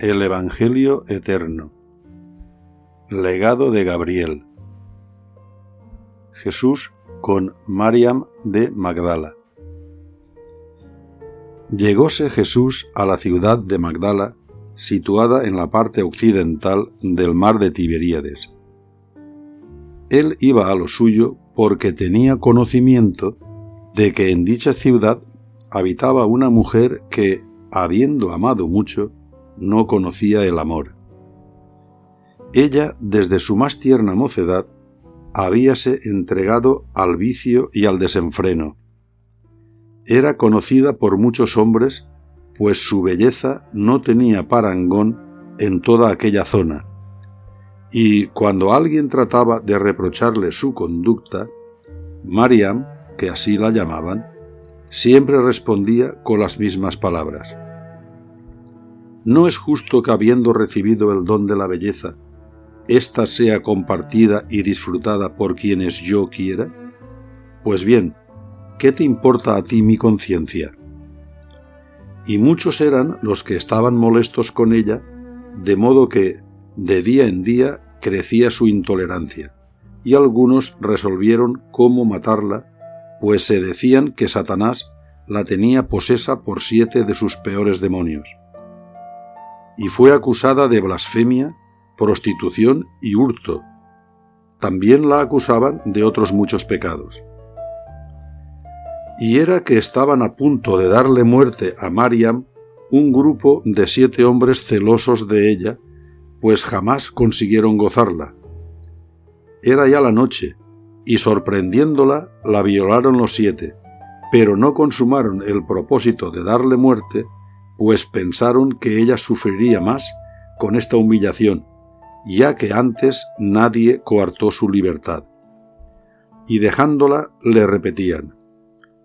El Evangelio Eterno. Legado de Gabriel. Jesús con Mariam de Magdala. Llegóse Jesús a la ciudad de Magdala, situada en la parte occidental del mar de Tiberíades. Él iba a lo suyo porque tenía conocimiento de que en dicha ciudad habitaba una mujer que, habiendo amado mucho, no conocía el amor. Ella, desde su más tierna mocedad, habíase entregado al vicio y al desenfreno. Era conocida por muchos hombres, pues su belleza no tenía parangón en toda aquella zona, y cuando alguien trataba de reprocharle su conducta, Mariam, que así la llamaban, siempre respondía con las mismas palabras. ¿No es justo que habiendo recibido el don de la belleza, ésta sea compartida y disfrutada por quienes yo quiera? Pues bien, ¿qué te importa a ti mi conciencia? Y muchos eran los que estaban molestos con ella, de modo que, de día en día, crecía su intolerancia, y algunos resolvieron cómo matarla, pues se decían que Satanás la tenía posesa por siete de sus peores demonios y fue acusada de blasfemia, prostitución y hurto. También la acusaban de otros muchos pecados. Y era que estaban a punto de darle muerte a Mariam un grupo de siete hombres celosos de ella, pues jamás consiguieron gozarla. Era ya la noche, y sorprendiéndola la violaron los siete, pero no consumaron el propósito de darle muerte, pues pensaron que ella sufriría más con esta humillación, ya que antes nadie coartó su libertad. Y dejándola le repetían,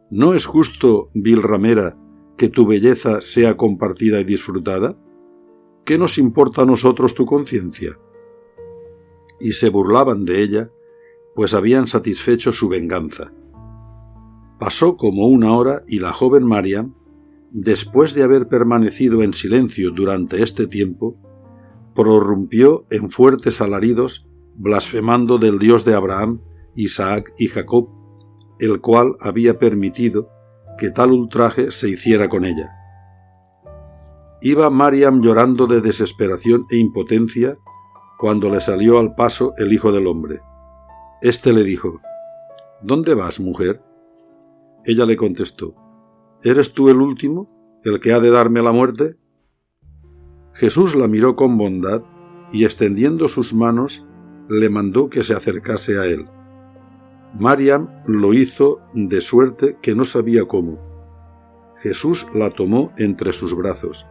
¿No es justo, vil ramera, que tu belleza sea compartida y disfrutada? ¿Qué nos importa a nosotros tu conciencia? Y se burlaban de ella, pues habían satisfecho su venganza. Pasó como una hora y la joven Mariam, después de haber permanecido en silencio durante este tiempo, prorrumpió en fuertes alaridos, blasfemando del Dios de Abraham, Isaac y Jacob, el cual había permitido que tal ultraje se hiciera con ella. Iba Mariam llorando de desesperación e impotencia cuando le salió al paso el Hijo del Hombre. Este le dijo, ¿Dónde vas, mujer? Ella le contestó, ¿Eres tú el último, el que ha de darme la muerte? Jesús la miró con bondad y extendiendo sus manos le mandó que se acercase a él. Mariam lo hizo de suerte que no sabía cómo. Jesús la tomó entre sus brazos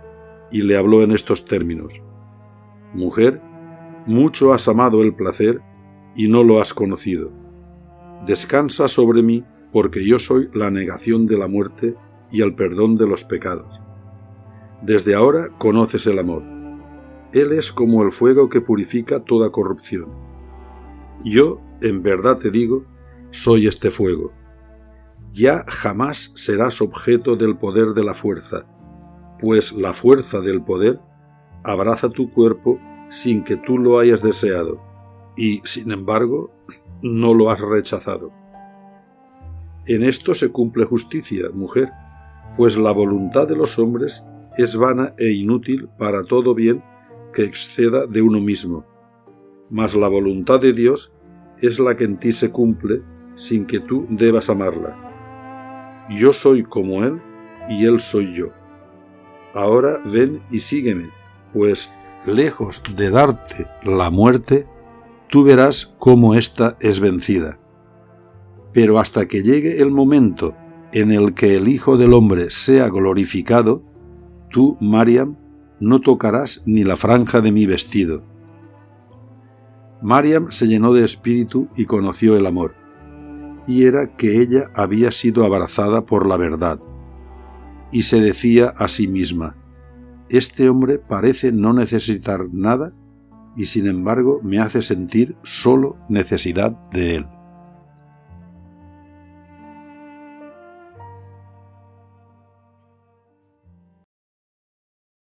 y le habló en estos términos. Mujer, mucho has amado el placer y no lo has conocido. Descansa sobre mí porque yo soy la negación de la muerte y al perdón de los pecados. Desde ahora conoces el amor. Él es como el fuego que purifica toda corrupción. Yo, en verdad te digo, soy este fuego. Ya jamás serás objeto del poder de la fuerza, pues la fuerza del poder abraza tu cuerpo sin que tú lo hayas deseado, y, sin embargo, no lo has rechazado. En esto se cumple justicia, mujer, pues la voluntad de los hombres es vana e inútil para todo bien que exceda de uno mismo, mas la voluntad de Dios es la que en ti se cumple sin que tú debas amarla. Yo soy como Él y Él soy yo. Ahora ven y sígueme, pues lejos de darte la muerte, tú verás cómo ésta es vencida. Pero hasta que llegue el momento en el que el Hijo del Hombre sea glorificado, tú, Mariam, no tocarás ni la franja de mi vestido. Mariam se llenó de espíritu y conoció el amor, y era que ella había sido abrazada por la verdad, y se decía a sí misma, Este hombre parece no necesitar nada, y sin embargo me hace sentir solo necesidad de él.